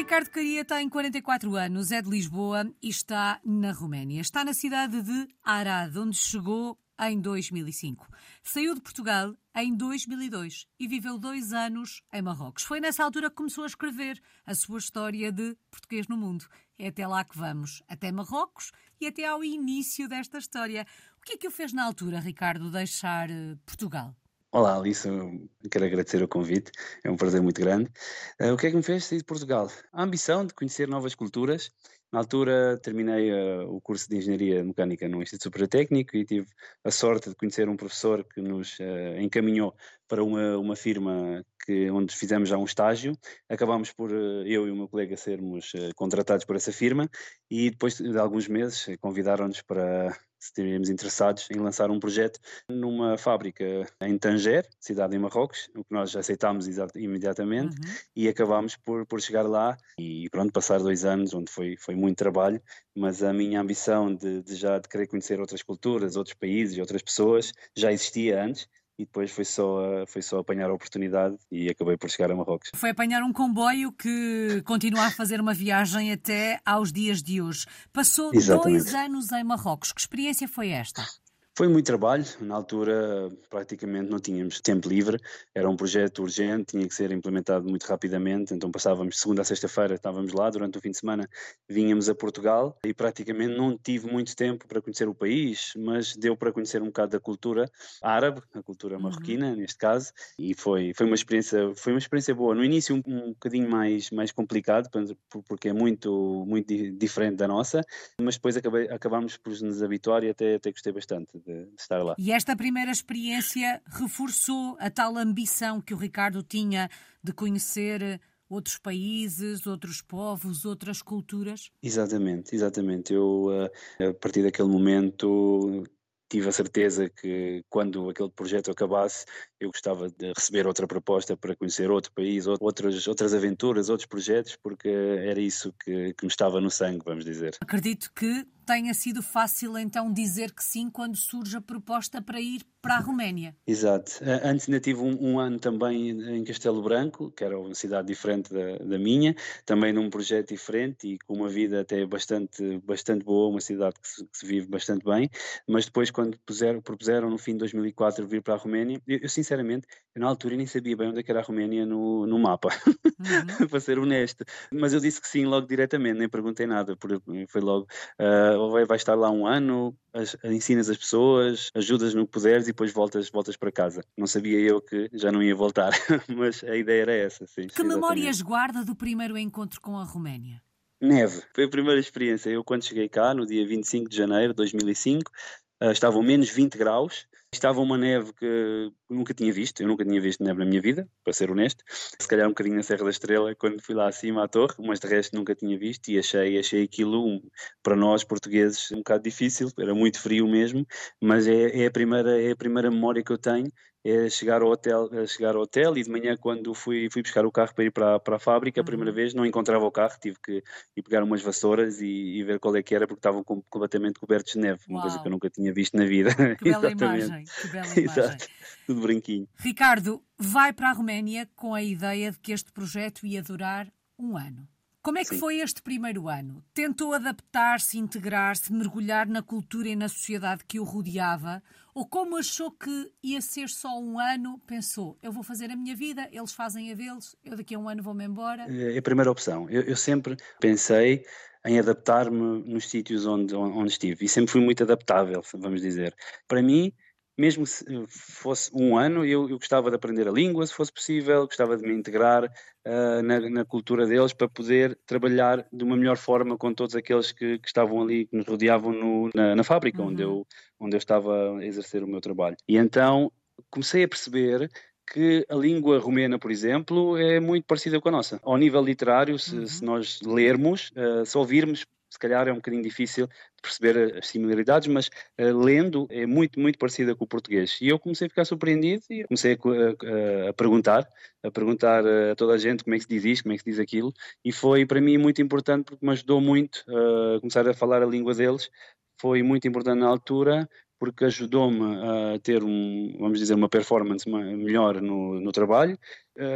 Ricardo Caria tem 44 anos, é de Lisboa e está na Roménia. Está na cidade de Arad, onde chegou em 2005. Saiu de Portugal em 2002 e viveu dois anos em Marrocos. Foi nessa altura que começou a escrever a sua história de português no mundo. É até lá que vamos, até Marrocos e até ao início desta história. O que é que o fez na altura, Ricardo, deixar eh, Portugal? Olá, Alice, quero agradecer o convite, é um prazer muito grande. Uh, o que é que me fez sair de Portugal? A ambição de conhecer novas culturas. Na altura terminei uh, o curso de Engenharia Mecânica no Instituto Superior Técnico e tive a sorte de conhecer um professor que nos uh, encaminhou para uma, uma firma que, onde fizemos já um estágio. Acabámos por, eu e o meu colega, sermos contratados por essa firma e depois de alguns meses convidaram-nos para se estivermos interessados em lançar um projeto numa fábrica em Tanger, cidade em Marrocos, o que nós aceitámos imediatamente uhum. e acabámos por, por chegar lá e pronto, passar dois anos onde foi, foi muito trabalho, mas a minha ambição de, de já de querer conhecer outras culturas, outros países e outras pessoas já existia antes e depois foi só, foi só apanhar a oportunidade e acabei por chegar a Marrocos. Foi apanhar um comboio que continua a fazer uma viagem até aos dias de hoje. Passou Exatamente. dois anos em Marrocos. Que experiência foi esta? Foi muito trabalho, na altura praticamente não tínhamos tempo livre, era um projeto urgente, tinha que ser implementado muito rapidamente, então passávamos segunda a sexta-feira, estávamos lá, durante o fim de semana vínhamos a Portugal e praticamente não tive muito tempo para conhecer o país, mas deu para conhecer um bocado da cultura árabe, a cultura uhum. marroquina uhum. neste caso, e foi, foi uma experiência foi uma experiência boa. No início um, um bocadinho mais, mais complicado, porque é muito, muito diferente da nossa, mas depois acabei, acabámos por nos habituar e até, até gostei bastante de, de, estar lá. E esta primeira experiência reforçou a tal ambição que o Ricardo tinha de conhecer outros países, outros povos, outras culturas? Exatamente, exatamente. Eu, eh, a partir daquele momento, tive a certeza que quando aquele projeto acabasse, eu gostava de receber outra proposta para conhecer outro país, outras, outras aventuras, outros projetos, porque era isso que, que me estava no sangue, vamos dizer. Acredito que tenha sido fácil então dizer que sim quando surge a proposta para ir para a Roménia. Exato. Antes ainda tive um, um, ano também em Castelo Branco, que era uma cidade diferente da, da, minha, também num projeto diferente e com uma vida até bastante, bastante boa, uma cidade que se, que se vive bastante bem, mas depois quando puseram, propuseram no fim de 2004 vir para a Roménia, eu, eu sinceramente, eu, na altura nem sabia bem onde é era a Roménia no, no mapa, uhum. para ser honesto, mas eu disse que sim logo diretamente, nem perguntei nada, foi logo... Uh, vai, vai estar lá um ano, as, ensinas as pessoas, ajudas no que puderes e depois voltas, voltas para casa. Não sabia eu que já não ia voltar, mas a ideia era essa, sim. Que memórias guarda do primeiro encontro com a Roménia? Neve, foi a primeira experiência. Eu, quando cheguei cá, no dia 25 de janeiro de 2005, uh, estavam menos 20 graus Estava uma neve que nunca tinha visto, eu nunca tinha visto neve na minha vida, para ser honesto. Se calhar um bocadinho na Serra da Estrela, quando fui lá acima à torre, mas de resto nunca tinha visto e achei, achei aquilo, para nós portugueses, um bocado difícil, era muito frio mesmo, mas é, é, a, primeira, é a primeira memória que eu tenho chegar ao hotel, chegar ao hotel e de manhã quando fui, fui buscar o carro para ir para, para a fábrica, a primeira uhum. vez não encontrava o carro, tive que ir pegar umas vassouras e, e ver qual é que era porque estavam com, completamente cobertos de neve, uma Uau. coisa que eu nunca tinha visto na vida. Que bela imagem, que bela imagem. Exato, tudo branquinho. Ricardo, vai para a Roménia com a ideia de que este projeto ia durar um ano. Como é que Sim. foi este primeiro ano? Tentou adaptar-se, integrar-se, mergulhar na cultura e na sociedade que o rodeava? Ou como achou que ia ser só um ano, pensou, eu vou fazer a minha vida, eles fazem a deles, eu daqui a um ano vou-me embora? É a primeira opção. Eu, eu sempre pensei em adaptar-me nos sítios onde, onde estive e sempre fui muito adaptável, vamos dizer. Para mim, mesmo se fosse um ano, eu, eu, gostava de aprender a língua, se fosse possível, gostava de me integrar uh, na, na, cultura deles para poder trabalhar de uma melhor forma com todos aqueles que, que estavam ali, que nos rodeavam no, na, na, fábrica, uhum. onde, eu, onde eu estava a exercer o meu trabalho. E então comecei a perceber que a língua romena, por exemplo, é muito parecida com a nossa. Ao nível literário, se, uhum. se nós lermos, uh, se ouvirmos se calhar é um bocadinho difícil perceber as similaridades, mas uh, lendo é muito, muito parecida com o português. E eu comecei a ficar surpreendido e comecei a, a, a, perguntar, a perguntar a toda a gente como é que se diz isto, como é que se diz aquilo, e foi para mim muito importante porque me ajudou muito a começar a falar a língua deles. Foi muito importante na altura porque ajudou-me a ter um, vamos dizer, uma performance melhor no, no trabalho,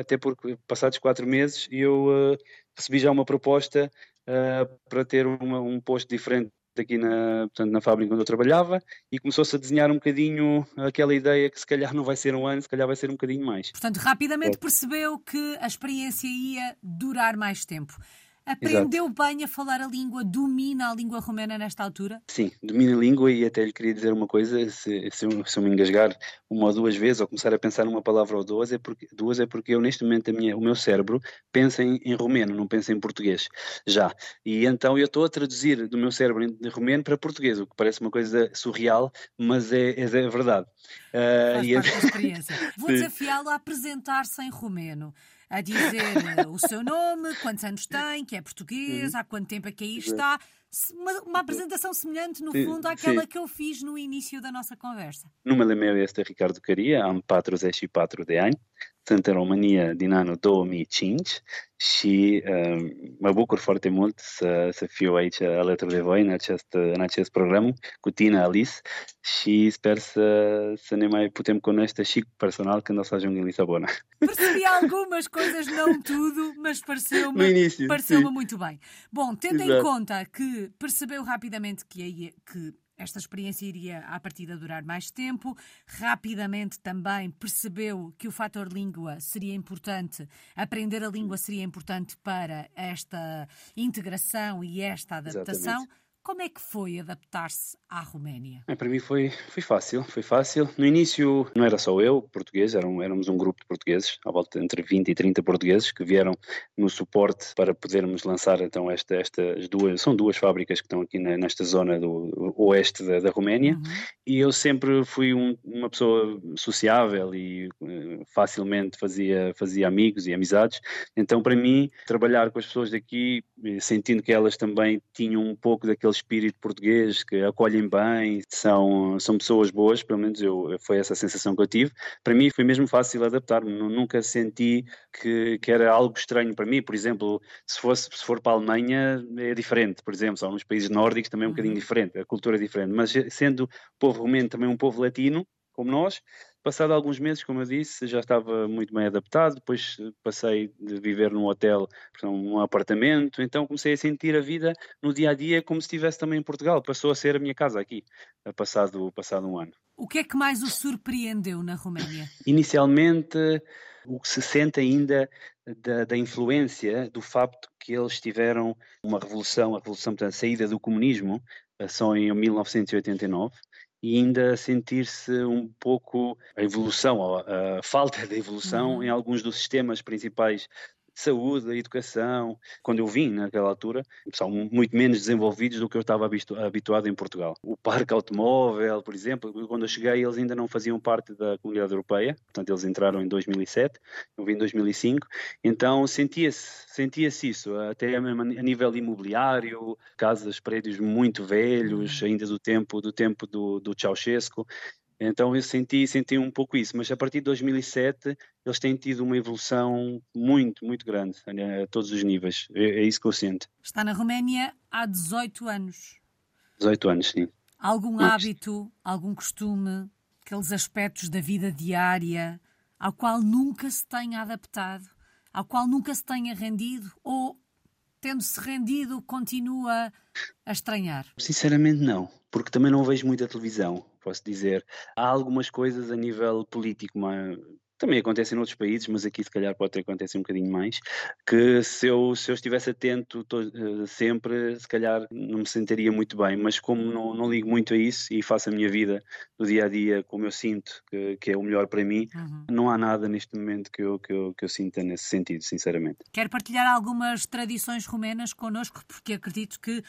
até porque passados quatro meses eu uh, recebi já uma proposta uh, para ter uma, um posto diferente aqui na, portanto, na fábrica onde eu trabalhava e começou-se a desenhar um bocadinho aquela ideia que se calhar não vai ser um ano, se calhar vai ser um bocadinho mais. Portanto, rapidamente é. percebeu que a experiência ia durar mais tempo. Aprendeu Exato. bem a falar a língua, domina a língua romena nesta altura? Sim, domina a língua e até lhe queria dizer uma coisa, se, se, eu, se eu me engasgar uma ou duas vezes ou começar a pensar numa palavra ou duas, é porque, duas é porque eu neste momento minha, o meu cérebro pensa em, em, romeno, não pensa em português, já. E então eu estou a traduzir do meu cérebro em romeno para português, o que parece uma coisa surreal, mas é, é, é verdade. Uh, Faz e parte é... da experiência. Vou desafiá-lo a apresentar-se em romeno a dizer eh, o seu nome, quantos anos tem, que é português, uhum. há quanto tempo é que aí está. Uma, uma apresentação semelhante, no fundo, àquela que eu fiz no início da nossa conversa. Numele meu este Ricardo Caria, 44 de ani, sunt în România din anul 2005 și uh, mă bucur foarte mult să, să fiu aici alături de voi în acest, în acest program cu tine, Alice, și sper să, să ne mai putem cunoaște și personal când o să ajung în Lisabona. Percebi algumas coisas, não tudo, mas pareceu-me início, pareceu muito bem. Bom, tendo Exato. em conta que percebeu rapidamente que, que esta experiência iria, à partida, durar mais tempo. Rapidamente também percebeu que o fator língua seria importante, aprender a língua seria importante para esta integração e esta adaptação. Exatamente. Como é que foi adaptar-se à Roménia? É, para mim foi, foi fácil, foi fácil. No início não era só eu, português, eram, éramos um grupo de portugueses, à volta entre 20 e 30 portugueses que vieram no suporte para podermos lançar então esta, estas duas, são duas fábricas que estão aqui na, nesta zona do oeste da, da Roménia uhum. e eu sempre fui um, uma pessoa sociável e uh, facilmente fazia, fazia amigos e amizades, então para mim trabalhar com as pessoas daqui, eh, sentindo que elas também tinham um pouco daquele espírito português, que acolhem bem, são, são pessoas boas, pelo menos eu, foi essa a sensação que eu tive. Para mim foi mesmo fácil adaptar-me, nunca senti que, que era algo estranho para mim. Por exemplo, se, fosse, se for para a Alemanha é diferente, por exemplo, são nos países nórdicos também é um uhum. bocadinho diferente, a cultura é diferente, mas sendo o povo romeno também um povo latino, como nós, Passado alguns meses, como eu disse, já estava muito bem adaptado. Depois eh, passei de viver num hotel para um apartamento. Então comecei a sentir a vida no dia a dia como se estivesse também em Portugal. Passou a ser a minha casa aqui, passado, passado um ano. O que é que mais o surpreendeu na Roménia? Inicialmente, o que se sente ainda da, da, influência do facto que eles tiveram uma revolução, a revolução, portanto, a saída do comunismo, só em 1989, e ainda sentir-se um pouco a evolução, a, a falta de evolução uhum. em alguns dos sistemas principais saúde, da educação, quando eu vim naquela altura, são muito menos desenvolvidos do que eu estava habituado em Portugal. O parque automóvel, por exemplo, quando eu cheguei eles ainda não faziam parte da comunidade europeia, portanto eles entraram em 2007, eu vim em 2005, então sentia-se sentia-se isso, até a nível imobiliário, casas, prédios muito velhos, uhum. ainda do tempo do tempo do, do Ceausescu, então eu senti, senti um pouco isso, mas a partir de 2007 eles têm tido uma evolução muito, muito grande a todos os níveis. É, é isso que eu sinto. Está na Roménia há 18 anos. 18 anos, sim. Algum hábito, algum costume, aqueles aspectos da vida diária ao qual nunca se tenha adaptado, ao qual nunca se tenha rendido ou tendo-se rendido, continua a estranhar? Sinceramente, não, porque também não vejo muita televisão posso dizer. Há algumas coisas a nível político, mas também acontecem noutros países, mas aqui se calhar pode acontecer um bocadinho mais, que se eu, se eu estivesse atento uh, sempre, se calhar não me sentiria muito bem, mas como não, não ligo muito a isso e faço a minha vida do dia a dia como eu sinto que, que é o melhor para mim, uhum. não há nada neste momento que eu, que, eu, que eu sinta nesse sentido, sinceramente. Quer partilhar algumas tradições romenas connosco, porque acredito que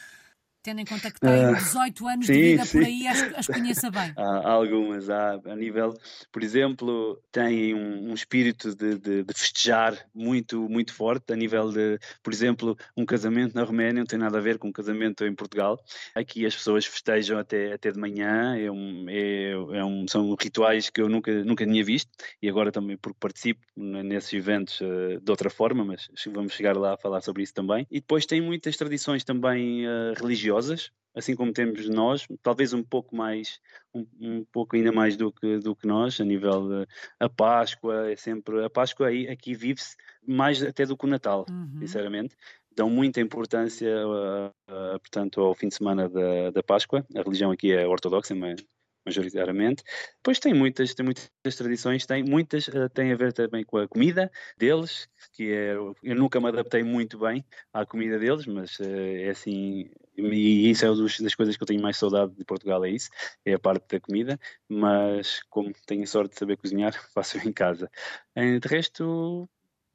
tendo em conta que tem 18 ah, anos sim, de vida sim. por aí, as, as conheça bem. Há, algumas, há, a nível, por exemplo, têm um, um espírito de, de, de, festejar muito, muito forte, a nível de, por exemplo, um casamento na Roménia não tem nada a ver com um casamento em Portugal. Aqui as pessoas festejam até, até de manhã, é um, é, é um, são rituais que eu nunca, nunca tinha visto e agora também porque participo nesses eventos uh, de outra forma, mas vamos chegar lá a falar sobre isso também. E depois tem muitas tradições também uh, religiosas religiosas, assim como temos nós, talvez um pouco mais, um, um pouco ainda mais do que, do que nós, a nível de a Páscoa, é sempre, a Páscoa aí, aqui vive-se mais até do que o Natal, uhum. sinceramente. Dão muita importância, uh, uh, portanto, ao fim de semana da, da Páscoa. A religião aqui é ortodoxa, mas majoritariamente. Depois tem muitas, tem muitas tradições, tem muitas uh, têm a ver também com a comida deles, que é, eu nunca me adaptei muito bem à comida deles, mas uh, é assim, e isso é uma das coisas que eu tenho mais saudade de Portugal, é isso, é a parte da comida, mas como tenho sorte de saber cozinhar, faço em casa. De resto,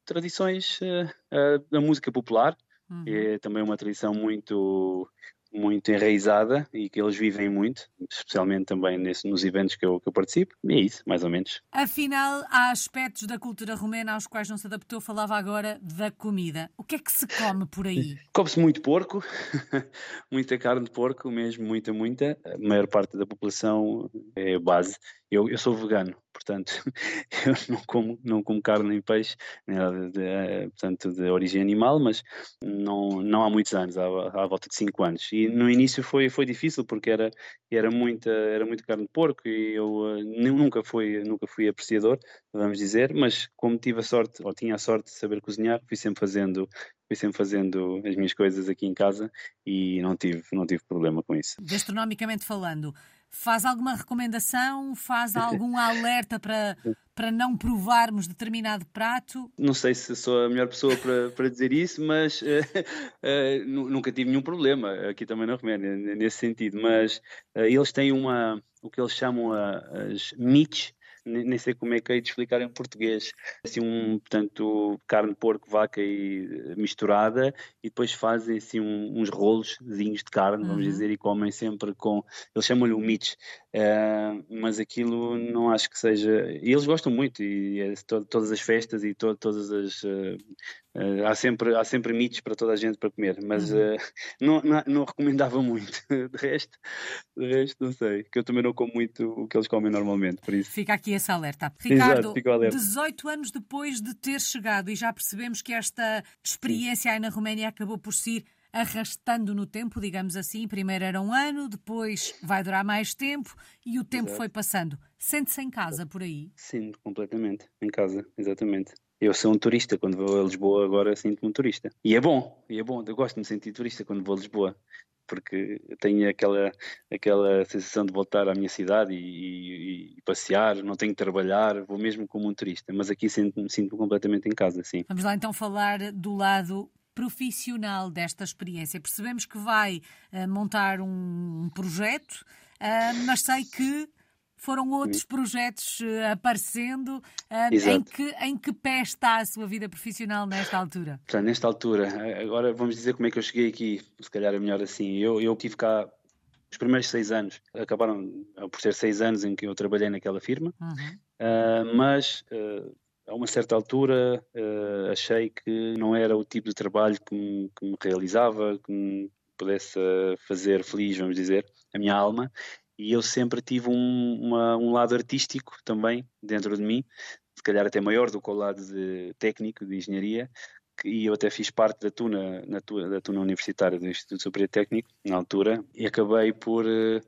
tradições uh, da música popular, uhum. é também uma tradição muito muito enraizada e que eles vivem muito, especialmente também nesse, nos eventos que eu, que eu participo, e é isso, mais ou menos. Afinal, há aspectos da cultura romena aos quais não se adaptou, falava agora da comida. O que é que se come por aí? Come-se muito porco, muita carne de porco, mesmo muita, muita. A maior parte da população é base. Eu, eu sou vegano, portanto, eu não como, não como carne nem peixe, nada de, eh, portanto, de origem animal, mas não, não há muitos anos, há, há volta de 5 anos. E no início foi, foi difícil porque era, era, muita, era muita carne de porco e eu uh, nunca, fui, nunca fui apreciador, vamos dizer, mas como tive a sorte, ou tinha a sorte de saber cozinhar, fui sempre fazendo fui sempre fazendo as minhas coisas aqui em casa e não tive, não tive problema com isso. Gastronomicamente falando, Faz alguma recomendação? Faz algum alerta para, para não provarmos determinado prato? Não sei se sou a melhor pessoa para, para dizer isso, mas uh, uh, nunca tive nenhum problema aqui também na Roménia, nesse sentido. Mas uh, eles têm uma, o que eles chamam as mites, nem sei como é que hei de explicar em português. Assim, um, portanto, carne de porco, vaca e eh, misturada, e depois fazem assim um, uns roloszinhos de carne, vamos uhum. dizer, e comem sempre com. Eles chamam-lhe o mitch, uh, mas aquilo não acho que seja. E eles gostam muito, e é, to, todas as festas e to, todas as. Uh, Uh, há sempre há sempre mitos para toda a gente para comer, mas uhum. uh, não, não, não, recomendava muito. De resto, de resto, não sei, que eu também não como muito o que eles comem normalmente, por isso. Fica aqui esse alerta. Ricardo, Exato, alerta. 18 anos depois de ter chegado e já percebemos que esta experiência aí na Roménia acabou por se arrastando no tempo, digamos assim. Primeiro era um ano, depois vai durar mais tempo e o tempo Exato. foi passando. Sente-se em casa por aí? Sim, completamente. Em casa, exatamente. Eu sou um turista, quando vou a Lisboa agora sinto-me um turista. E é bom, e é bom, eu gosto de me sentir turista quando vou a Lisboa, porque tenho aquela, aquela sensação de voltar à minha cidade e, e, e passear, não tenho que trabalhar, vou mesmo como um turista, mas aqui sinto-me sinto completamente em casa, sim. Vamos lá então falar do lado profissional desta experiência. Percebemos que vai uh, montar um, um projeto, uh, mas sei que foram outros projetos uh, aparecendo. Uh, em, que, em que pé está a sua vida profissional nesta altura? Portanto, nesta altura, agora vamos dizer como é que eu cheguei aqui, se calhar é melhor assim. Eu, eu tive cá os primeiros seis anos, acabaram por ser seis anos em que eu trabalhei naquela firma, uhum. uh, mas a uma certa altura uh, achei que não era o tipo de trabalho que me, que me, realizava, que me pudesse fazer feliz, vamos dizer, a minha alma, e eu sempre tive um, uma, um lado artístico também dentro de mim, se calhar até maior do que o lado de técnico, de engenharia, e eu até fiz parte da tuna, na, da tuna universitária do Instituto Superior Técnico, na altura, e acabei por uh,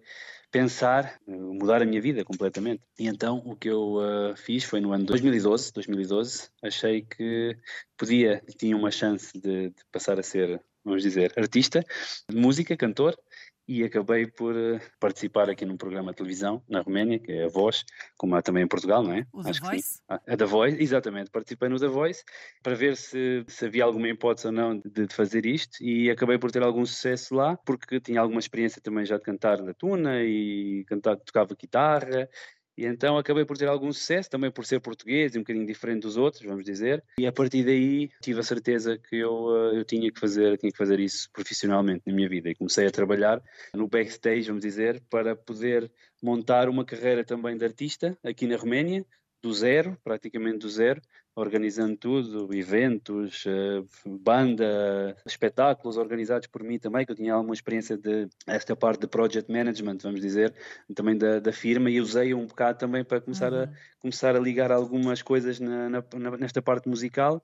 pensar, uh, mudar a minha vida completamente. E então o que eu uh, fiz foi no ano 2012, 2012, achei que podia, tinha uma chance de, de passar a ser, vamos dizer, artista, de música, cantor, e acabei por uh, participar aqui num programa de televisão na Roménia, que é a Voz, como há também em Portugal, não é? O Acho The Voice? Ah, a The Voice, exatamente. Participei no The Voice para ver se, se havia alguma hipótese ou não de, de, fazer isto e acabei por ter algum sucesso lá, porque tinha alguma experiência também já de cantar na tuna e cantar, tocava guitarra e então acabei por ter algum sucesso, também por ser português e um bocadinho diferente dos outros, vamos dizer. E a partir daí tive a certeza que eu, eh, eu tinha, que fazer, tinha que fazer isso profissionalmente na minha vida. E comecei a trabalhar no backstage, vamos dizer, para poder montar uma carreira também de artista aqui na Roménia, do zero, praticamente do zero, organizando tudo, eventos, eh, banda, espetáculos organizados por mim também, que eu tinha alguma experiência de esta parte de project management, vamos dizer, também da, da firma e usei um bocado também para começar, uhum. a, começar a ligar algumas coisas na, na, nesta parte musical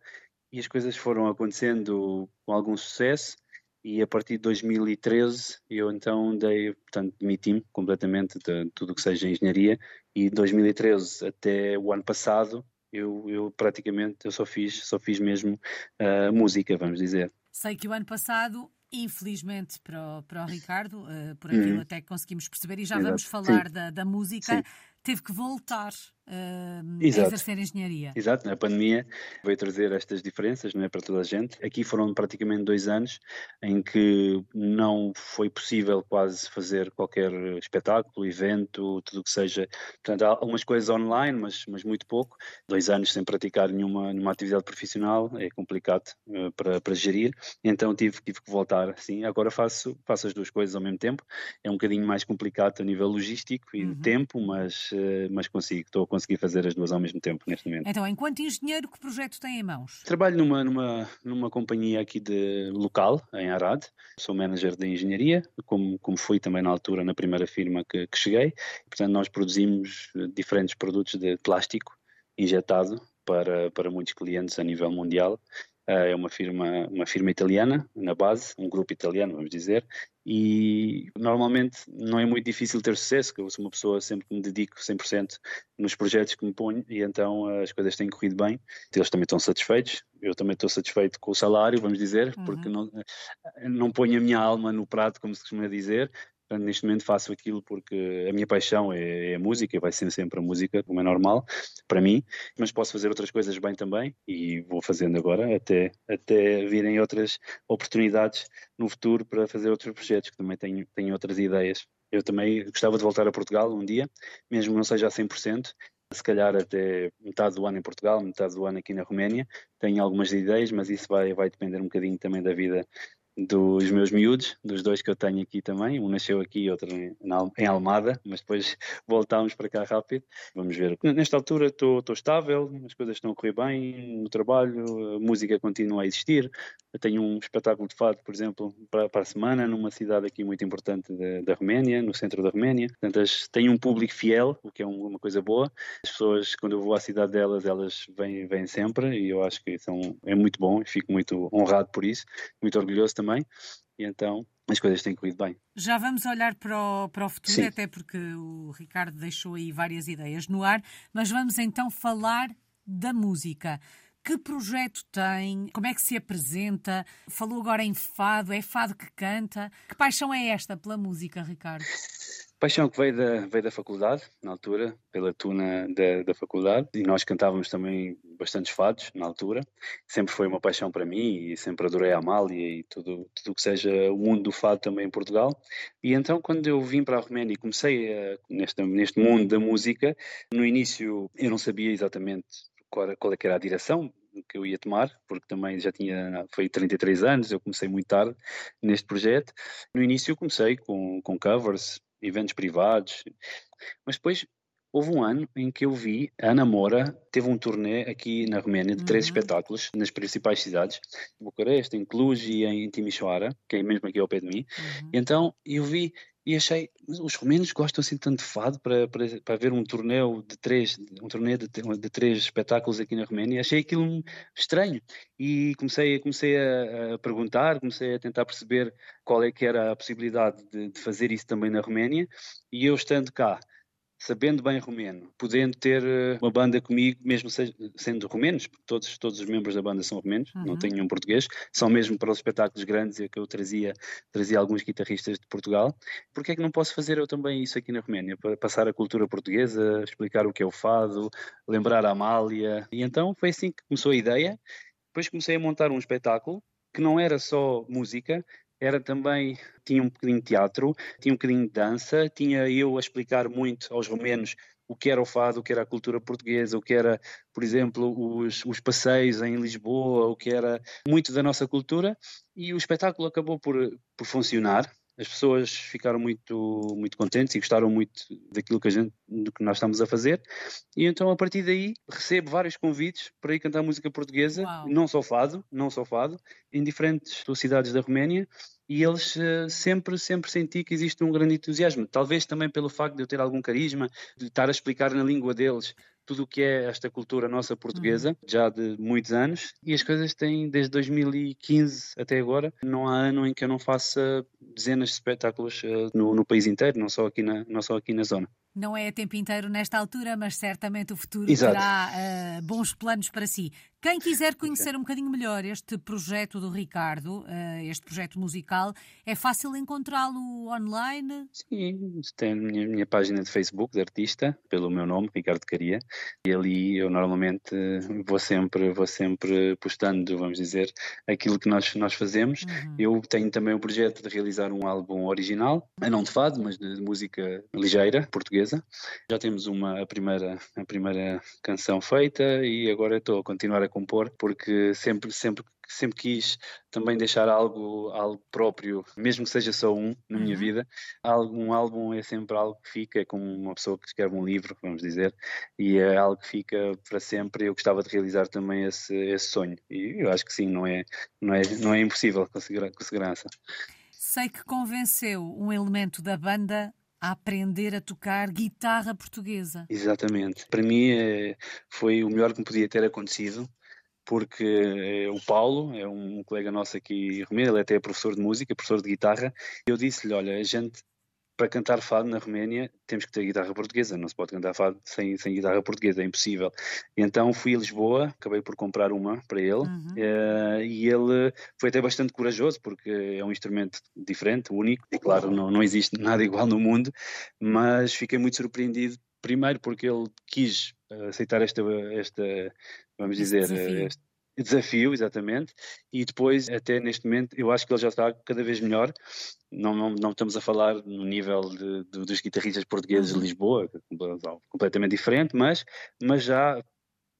e as coisas foram acontecendo com algum sucesso e a partir de 2013 eu então dei, portanto, demiti-me completamente de tudo o que seja engenharia e de 2013 até o ano passado eu, eu praticamente eu só fiz, só fiz mesmo uh, música, vamos dizer. Sei que o ano passado infelizmente para o, para o Ricardo, uh, por aquilo uhum. até que conseguimos perceber, e já Exato. vamos falar da, da, música, Sim. teve que voltar uh, a exercer engenharia. Exato, na pandemia veio trazer estas diferenças não é, para toda a gente. Aqui foram praticamente dois anos em que não foi possível quase fazer qualquer espetáculo, evento, tudo o que seja. Portanto, há algumas coisas online, mas, mas muito pouco. Dois anos sem praticar nenhuma, nenhuma atividade profissional é complicado uh, para, para gerir. Então tive, tive que voltar assim. Agora faço, faço as duas coisas ao mesmo tempo. É um bocadinho mais complicado a nível logístico e uhum. de tempo, mas, uh, mas consigo. Estou a conseguir fazer as duas ao mesmo tempo neste momento. Então, enquanto engenheiro, que projeto tem em mãos? Trabalho numa, numa, numa companhia aqui de local, em Arad. Sou manager de engenharia, como, como fui também na altura na primeira firma que, que cheguei. Portanto, nós produzimos diferentes produtos de plástico injetado para, para muitos clientes a nível mundial é uma firma, uma firma italiana na base, um grupo italiano, vamos dizer, e normalmente não é muito difícil ter sucesso, que eu sou uma pessoa sempre que me dedico 100% nos projetos que me ponho e então as coisas têm corrido bem. Eles também estão satisfeitos, eu também estou satisfeito com o salário, vamos dizer, uhum. porque não, não ponho a minha alma no prato, como se costuma dizer, Neste momento faço aquilo porque a minha paixão é, é, a música e vai ser sempre a música, como é normal para mim, mas posso fazer outras coisas bem também e vou fazendo agora até, até virem outras oportunidades no futuro para fazer outros projetos, que também tenho, tenho outras ideias. Eu também gostava de voltar a Portugal um dia, mesmo não seja a 100%, se calhar até metade do ano em Portugal, metade do ano aqui na Roménia. Tenho algumas ideias, mas isso vai, vai depender um bocadinho também da vida dos meus miúdos, dos dois que eu tenho aqui também. Um nasceu aqui e outro em, Almada, mas depois voltámos para cá rápido. Vamos ver. Nesta altura estou estável, as coisas estão a correr bem no trabalho, a música continua a existir. Eu tenho um espetáculo de fado, por exemplo, para, para a semana, numa cidade aqui muito importante da, Roménia, no centro da Roménia. Portanto, tenho um público fiel, o que é um, uma coisa boa. As pessoas, quando eu vou à cidade delas, elas vêm, vêm sempre e eu acho que são, é muito bom e fico muito honrado por isso, muito orgulhoso também também, e então as coisas têm corrido bem. Já vamos olhar para o, para o futuro, Sim. até porque o Ricardo deixou aí várias ideias no ar, mas vamos então falar da música. Que projeto tem? Como é que se apresenta? Falou agora em fado, é fado que canta. Que paixão é esta pela música, Ricardo? Paixão que veio da, veio da faculdade, na altura, pela tuna da, da faculdade, e nós cantávamos também bastantes fados na altura. Sempre foi uma paixão para mim e sempre adorei a Amália e tudo tudo que seja o mundo do fado também em Portugal. E então, quando eu vim para a Roménia e comecei a, neste, neste mundo da música, no início eu não sabia exatamente qual, qual é era a direção, que eu ia tomar, porque também já tinha, foi 33 anos, eu comecei muito tarde neste projeto. No início eu comecei com, com covers, eventos privados. Mas depois houve um ano em que eu vi a Ana Moura teve um turnê aqui na Roménia de três uhum. espetáculos nas principais cidades, em Bucareste, em Cluj e em Timișoara, que é mesmo aqui ao pé de mim. Uhum. Então eu vi e achei, os romenos gostam assim tanto de fado para, para, para ver um torneio de três, um torneio de, de três espetáculos aqui na Roménia, achei aquilo estranho. E comecei, comecei a, a, perguntar, comecei a tentar perceber qual é que era a possibilidade de, de fazer isso também na Roménia e eu estando cá, sabendo bem romeno, podendo ter eh, uma banda comigo, mesmo sendo romenos, porque todos, todos os membros da banda são romenos, uhum. não tenho nenhum português, são mesmo para os espetáculos grandes é que eu trazia, trazia alguns guitarristas de Portugal. Porque é que não posso fazer eu também isso aqui na Roménia? Para passar a cultura portuguesa, explicar o que é o fado, lembrar a Amália. E então foi assim que começou a ideia. Depois comecei a montar um espetáculo que não era só música, era também, tinha um bocadinho de teatro, tinha um bocadinho de dança, tinha eu a explicar muito aos romenos o que era o fado, o que era a cultura portuguesa, o que era, por exemplo, os, os passeios em Lisboa, o que era muito da nossa cultura, e o espetáculo acabou por, por funcionar as pessoas ficaram muito, muito contentes e gostaram muito daquilo que, a gente, do que nós estamos a fazer. E então, a partir daí, recebo vários convites para ir cantar música portuguesa, Uau. não só fado, não só fado, em diferentes cidades da Roménia. E eles uh, sempre, sempre senti que existe um grande entusiasmo. Talvez também pelo facto de eu ter algum carisma, de estar a explicar na língua deles tudo o que é esta cultura nossa portuguesa, uhum. já de muitos anos, e as coisas têm desde 2015 até agora, não há ano em que eu não faça dezenas de espetáculos uh, no, no, país inteiro, não só, aqui na, não só aqui na zona. Não é a tempo inteiro nesta altura, mas certamente o futuro Exato. terá uh, bons planos para si. Quem quiser conhecer um bocadinho melhor este projeto do Ricardo, uh, este projeto musical, é fácil encontrá-lo online? Sim, tem a minha, minha, página de Facebook de artista, pelo meu nome, Ricardo Caria, e ali eu normalmente vou sempre, vou sempre postando, vamos dizer, aquilo que nós, nós fazemos. Uhum. Eu tenho também o projeto de realizar um álbum original, não de fado, mas de, de música ligeira, portuguesa. Já temos uma, a, primeira, a primeira canção feita e agora estou a continuar a compor, porque sempre, sempre sempre quis também deixar algo, algo próprio, mesmo que seja só um na minha uhum. vida. Algo, um álbum é sempre algo que fica, é como uma pessoa que escreve um livro, vamos dizer, e é algo que fica para sempre. Eu gostava de realizar também esse, esse sonho, e eu acho que sim, não é, não é, não é impossível com segurança. Sei que convenceu um elemento da banda a aprender a tocar guitarra portuguesa. Exatamente. Para mim é, foi o melhor que me podia ter acontecido porque eh, o Paulo é um colega nosso aqui em Romênia, ele é até professor de música, professor de guitarra, e eu disse-lhe, olha, a gente para cantar fado na Roménia temos que ter guitarra portuguesa, não se pode cantar fado sem, sem guitarra portuguesa, é impossível. Então fui a Lisboa, acabei por comprar uma para ele, uhum. uh, e ele foi até bastante corajoso, porque é um instrumento diferente, único, e claro, não, não existe nada igual no mundo, mas fiquei muito surpreendido, primeiro porque ele quis aceitar esta, esta vamos dizer, desafio. este desafio, exatamente, e depois, até neste momento, eu acho que ele já está cada vez melhor. Não, não, não estamos a falar no nível de, de, dos guitarristas portugueses uhum. de Lisboa, é completamente diferente, mas, mas já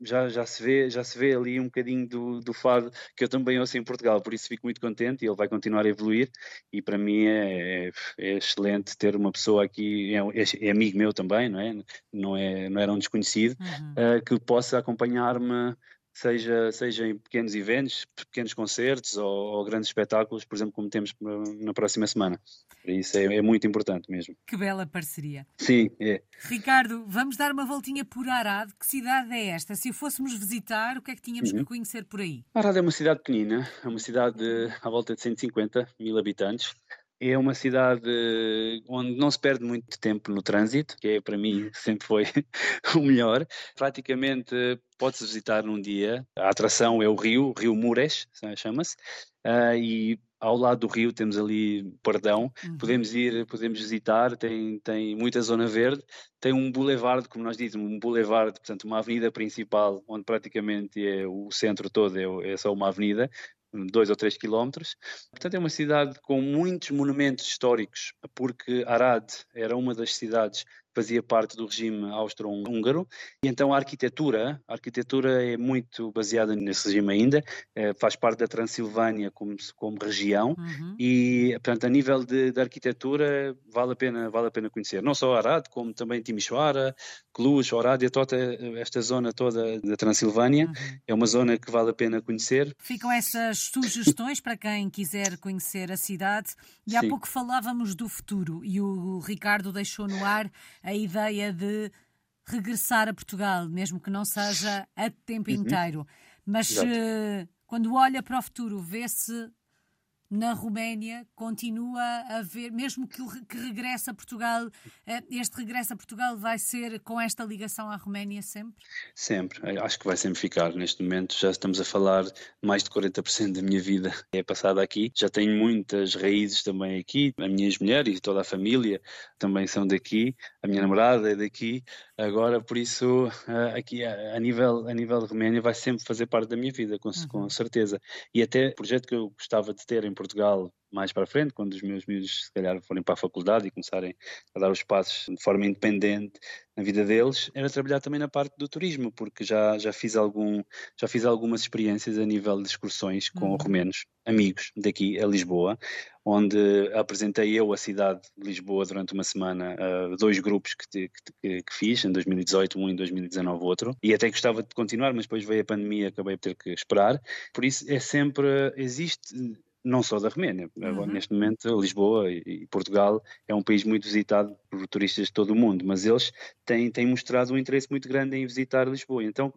já, já, se vê, já se vê ali um bocadinho do, do fado que eu também ouço em Portugal, por isso fico muito contente e ele vai continuar a evoluir e para mim é, é, é excelente ter uma pessoa aqui, é, é, é, amigo meu também, não é? Não, é, não era um desconhecido, uhum. uh, que possa acompanhar-me seja, seja em pequenos eventos, pequenos concertos ou, ou, grandes espetáculos, por exemplo, como temos na próxima semana. Isso é, é, muito importante mesmo. Que bela parceria. Sim, é. Ricardo, vamos dar uma voltinha por Arad. Que cidade é esta? Se o fôssemos visitar, o que é que tínhamos uhum. que conhecer por aí? Arad é uma cidade pequenina, é uma cidade à volta de 150 mil habitantes. É uma cidade onde não se perde muito tempo no trânsito, que é para mim sempre foi o melhor. Praticamente pode-se visitar num dia. A atração é o rio, Rio Mures, chama-se, uh, e ao lado do rio temos ali Pardão, uhum. podemos ir, podemos visitar, tem, tem muita zona verde, tem um boulevard, como nós dizemos, um boulevard, portanto uma avenida principal, onde praticamente é o centro todo é, é só uma avenida, dois ou três quilómetros. Portanto, é uma cidade com muitos monumentos históricos, porque Arad era uma das cidades fazia parte do regime austro-húngaro e então a arquitetura, a arquitetura é muito baseada nesse regime ainda, é, faz parte da Transilvânia como, como região uhum. e portanto a nível de, de, arquitetura vale a pena vale a pena conhecer, não só Arad como também Timișoara, Cluj, Oradea, toda esta zona toda da Transilvânia uhum. é uma zona que vale a pena conhecer. Ficam essas sugestões para quem quiser conhecer a cidade e há Sim. pouco falávamos do futuro e o Ricardo deixou no ar a ideia de regressar a Portugal, mesmo que não seja a tempo uhum. inteiro. Mas uh, quando olha para o futuro, vê-se na Roménia continua a haver, mesmo que, que regresse a Portugal, eh, este regresso a Portugal vai ser com esta ligação à Roménia sempre? Sempre, acho que vai sempre ficar. Neste momento já estamos a falar mais de 40% da minha vida é passada aqui. Já tenho muitas raízes também aqui. A minha ex-mulher e toda a família também são daqui. A minha namorada é daqui. Agora, por isso, eh, aqui a nível, a nível de Roménia vai sempre fazer parte da minha vida, com, uhum. com certeza. E até o projeto que eu gostava de ter em Portugal mais para frente, quando os meus miúdos se calhar forem para a faculdade e começarem a dar os passos de forma independente na vida deles, era trabalhar também na parte do turismo, porque já, já fiz algum já fiz algumas experiências a nível de excursões com uhum. romenos, amigos daqui a Lisboa, onde apresentei eu a cidade de Lisboa durante uma semana a dois grupos que, que, que, fiz, em 2018 um, em 2019 outro, e até gostava de continuar, mas depois veio a pandemia, acabei por ter que esperar, por isso é sempre, existe não só da Roménia. Uhum. Neste momento, Lisboa e, Portugal é um país muito visitado por turistas de todo o mundo, mas eles têm, têm mostrado um interesse muito grande em visitar Lisboa. Então,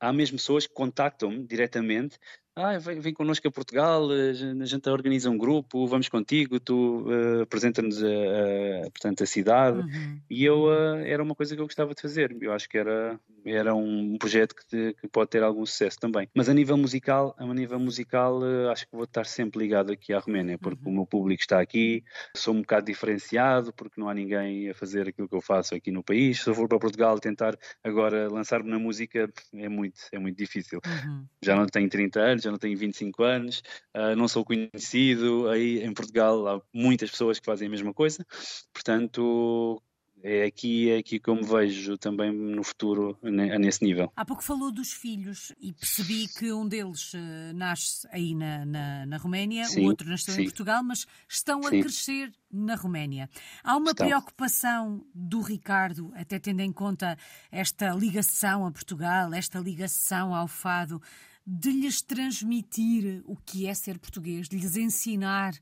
há mesmo pessoas que contactam-me diretamente ah, vem, vem connosco a Portugal, a gente organiza um grupo, vamos contigo, tu uh, apresenta-nos a, a, portanto, a cidade. Uhum. E eu, uh, era uma coisa que eu gostava de fazer. Eu acho que era, era um projeto que, te, que pode ter algum sucesso também. Mas a nível musical, a nível musical, uh, acho que vou estar sempre ligado aqui à Roménia, porque uhum. o meu público está aqui, sou um bocado diferenciado, porque não há ninguém a fazer aquilo que eu faço aqui no país. Se eu for para Portugal tentar agora lançar-me na música, é muito, é muito difícil. Uhum. Já não tenho 30 anos, já não tenho 25 anos, uh, não sou conhecido. Aí em Portugal há muitas pessoas que fazem a mesma coisa, portanto. É aqui, é aqui que eu me vejo também no futuro, nesse nível. Há pouco falou dos filhos e percebi que um deles uh, nasce aí na, na, na Roménia, sim, o outro nasceu sim. em Portugal, mas estão sim. a crescer na Roménia. Há uma estão. preocupação do Ricardo, até tendo em conta esta ligação a Portugal, esta ligação ao fado, de lhes transmitir o que é ser português, de lhes ensinar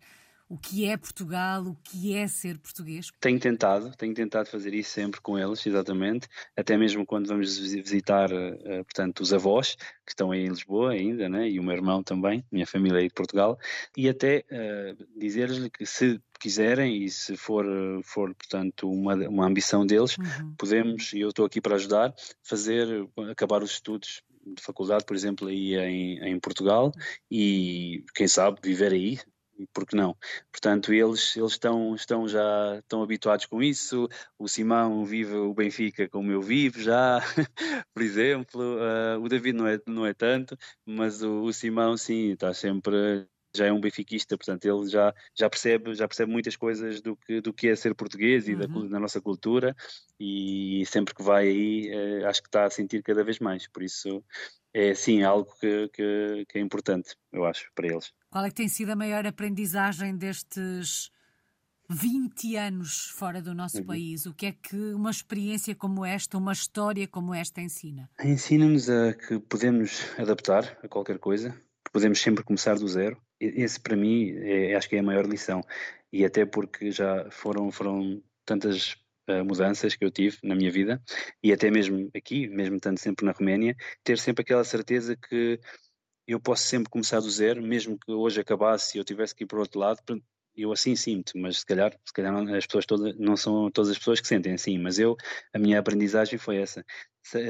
o que é Portugal, o que é ser português? Tenho tentado, tenho tentado fazer isso sempre com eles, exatamente, até mesmo quando vamos visitar, uh, portanto, os avós, que estão aí em Lisboa ainda, né? e o meu irmão também, minha família aí de Portugal, e até uh, dizer-lhes que se quiserem e se for, for portanto, uma, uma ambição deles, uhum. podemos, e eu estou aqui para ajudar, fazer, acabar os estudos de faculdade, por exemplo, aí em, em Portugal e quem sabe viver aí, porque não? Portanto, eles, eles estão, estão já estão habituados com isso. O Simão vive o Benfica como eu vivo já, por exemplo. Uh, o David não é, não é tanto, mas o, o Simão sim, está sempre já é um benfiquista, portanto ele já, já percebe já percebe muitas coisas do que do que é ser português e uhum. da, da, nossa cultura e sempre que vai aí eh, acho que está a sentir cada vez mais por isso é sim algo que, que, que, é importante eu acho para eles qual é que tem sido a maior aprendizagem destes 20 anos fora do nosso uhum. país o que é que uma experiência como esta uma história como esta ensina ensina-nos a que podemos adaptar a qualquer coisa que podemos sempre começar do zero esse para mim é, acho que é a maior lição. E até porque já foram foram tantas uh, mudanças que eu tive na minha vida e até mesmo aqui, mesmo estando sempre na Roménia, ter sempre aquela certeza que eu posso sempre começar do zero, mesmo que hoje acabasse e eu tivesse que ir para o outro lado, eu assim sinto, mas se calhar, se calhar as pessoas todas, não são todas as pessoas que sentem assim, mas eu, a minha aprendizagem foi essa,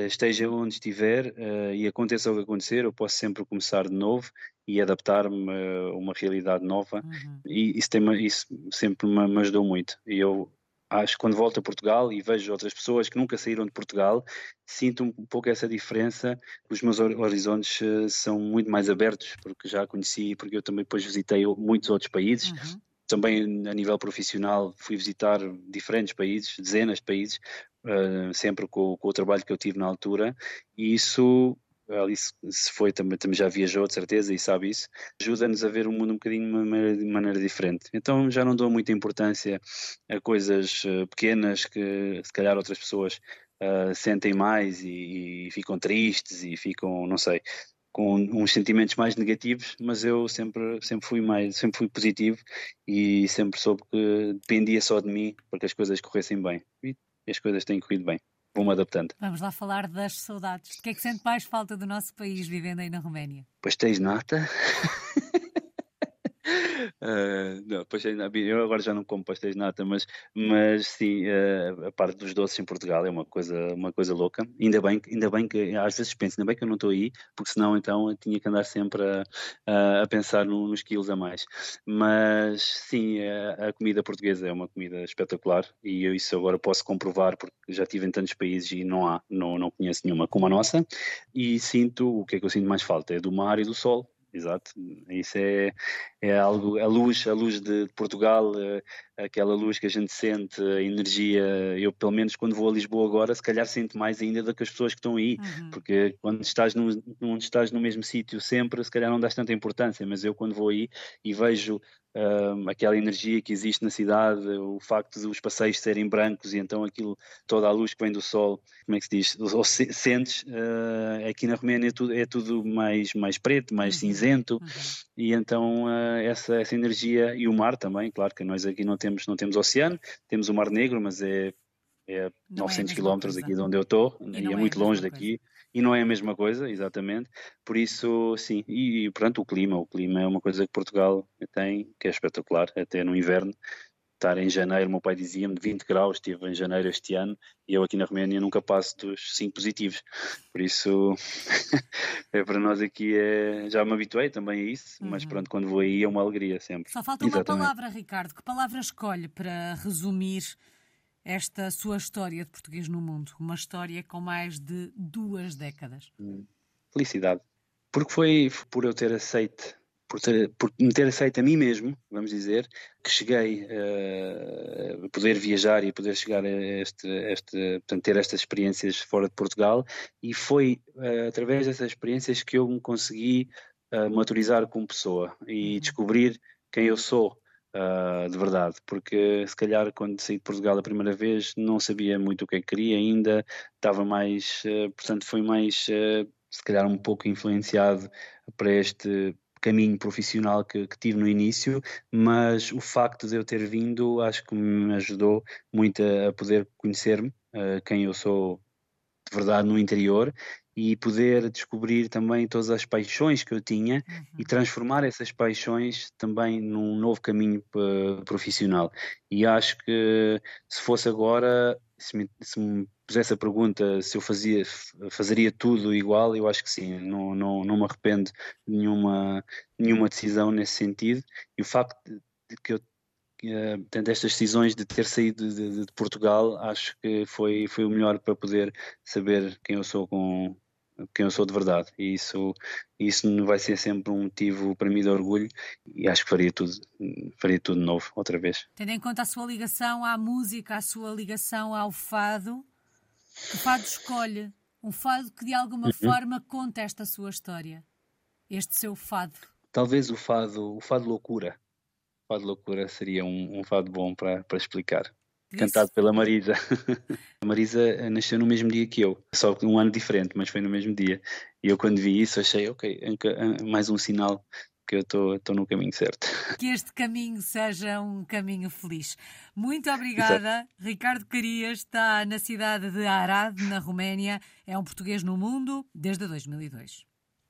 esteja onde estiver uh, e aconteça o que acontecer, eu posso sempre começar de novo e adaptar-me a uma realidade nova uhum. e isso, tem, isso sempre me, me ajudou muito e eu acho que quando volto a Portugal e vejo outras pessoas que nunca saíram de Portugal, sinto um pouco essa diferença. Os meus horizontes uh, são muito mais abertos, porque já conheci, porque eu também depois visitei muitos outros países. Uhum. Também a nível profissional fui visitar diferentes países, dezenas de países, uh, sempre com, com, o trabalho que eu tive na altura, e isso Alice se foi também, também já viajou de certeza e sabe isso, ajuda-nos a ver o mundo um bocadinho de maneira, de maneira diferente. Então já não dou muita importância a coisas uh, pequenas que se calhar outras pessoas uh, sentem mais e, e, ficam tristes e ficam, não sei, com uns sentimentos mais negativos, mas eu sempre sempre fui mais, sempre fui positivo e sempre soube que dependia só de mim para que as coisas corressem bem. E as coisas têm corrido bem vou-me adaptando. Vamos lá falar das saudades. De que é que sente mais falta do nosso país vivendo aí na Roménia? Pastéis nata. Uh, não, eu agora já não como pastéis de nata, mas, mas sim, uh, a parte dos doces em Portugal é uma coisa, uma coisa louca. Ainda bem, ainda bem que, às vezes penso, ainda bem que eu não estou aí, porque senão então eu tinha que andar sempre a, a pensar no, nos quilos a mais. Mas sim, a, a, comida portuguesa é uma comida espetacular e eu isso agora posso comprovar porque já estive em tantos países e não há, não, não conheço nenhuma como a nossa. E sinto, o que é que eu sinto mais falta? É do mar e do sol exato. Isso é, é algo, a luz, a luz de Portugal, eh, aquela luz que a gente sente, a energia. Eu, pelo menos, quando vou a Lisboa agora, se calhar sinto mais ainda do que as pessoas que estão aí, uhum. porque quando estás no, quando estás no mesmo sítio sempre, se calhar não dás tanta importância, mas eu, quando vou aí e vejo uh, aquela energia que existe na cidade, o facto dos passeios serem brancos e então aquilo, toda a luz que vem do sol, como é que se diz, ou se, sentes, uh, aqui na Roménia é tudo, é tudo mais, mais preto, mais uhum. Cinzento, uhum. e então uh, essa, essa energia, e o mar também, claro que nós aqui não temos, não temos oceano, temos o Mar Negro, mas é é não 900 é quilómetros aqui de onde eu estou e, e é, é muito longe daqui coisa. e não é a mesma coisa, exatamente. Por isso, sim, e, e pronto, o clima, o clima é uma coisa que Portugal tem, que é espetacular, até no inverno. Estar em janeiro, meu pai dizia-me de 20 graus, estive em janeiro este ano e eu aqui na Roménia nunca passo dos 5 positivos. Por isso, é para nós aqui é, já me habituei também a isso, uhum. mas pronto, quando vou aí é uma alegria sempre. Só falta Exatamente. uma palavra, Ricardo. Que palavra escolhe para resumir esta sua história de português no mundo, uma história com mais de duas décadas? Hum, felicidade. Porque foi por eu ter aceito, por, ter, por me ter aceito a mim mesmo, vamos dizer, que cheguei uh, a poder viajar e poder chegar a este, este, portanto, ter estas experiências fora de Portugal e foi uh, através dessas experiências que eu me consegui uh, maturizar como pessoa e uhum. descobrir quem eu sou Uh, de verdade, porque se calhar quando saí de Portugal a primeira vez não sabia muito o que é que queria ainda, estava mais, uh, portanto foi mais, uh, se calhar um pouco influenciado para este caminho profissional que, que, tive no início, mas o facto de eu ter vindo acho que me ajudou muito a, a poder conhecer-me, quem eu sou de verdade no interior e poder descobrir também todas as paixões que eu tinha uhum. e transformar essas paixões também num novo caminho profissional. E acho que se fosse agora, se me, se me pusesse a pergunta se eu fazia, fazeria tudo igual, eu acho que sim, não, não, não me arrependo de nenhuma, nenhuma decisão nesse sentido. E o facto de que eu Uh, portanto, estas decisões de ter saído de, de, de, Portugal acho que foi, foi o melhor para poder saber quem eu sou com, quem eu sou de verdade. E isso, isso vai ser sempre um motivo para mim de orgulho e acho que faria tudo, faria tudo novo outra vez. Tendo em conta a sua ligação à música, a sua ligação ao fado, o fado escolhe um fado que de alguma uhum. forma conta esta sua história, este seu fado. Talvez o fado, o fado loucura. Fado loucura seria um, um fado bom para, explicar cantado pela Marisa. a Marisa nasceu no mesmo dia que eu, só um ano diferente, mas foi no mesmo dia. E eu quando vi isso achei, ok, mais um sinal que eu estou no caminho certo. Que este caminho seja um caminho feliz. Muito obrigada. Exato. Ricardo Carias está na cidade de Arad, na Roménia. É um português no mundo desde 2002.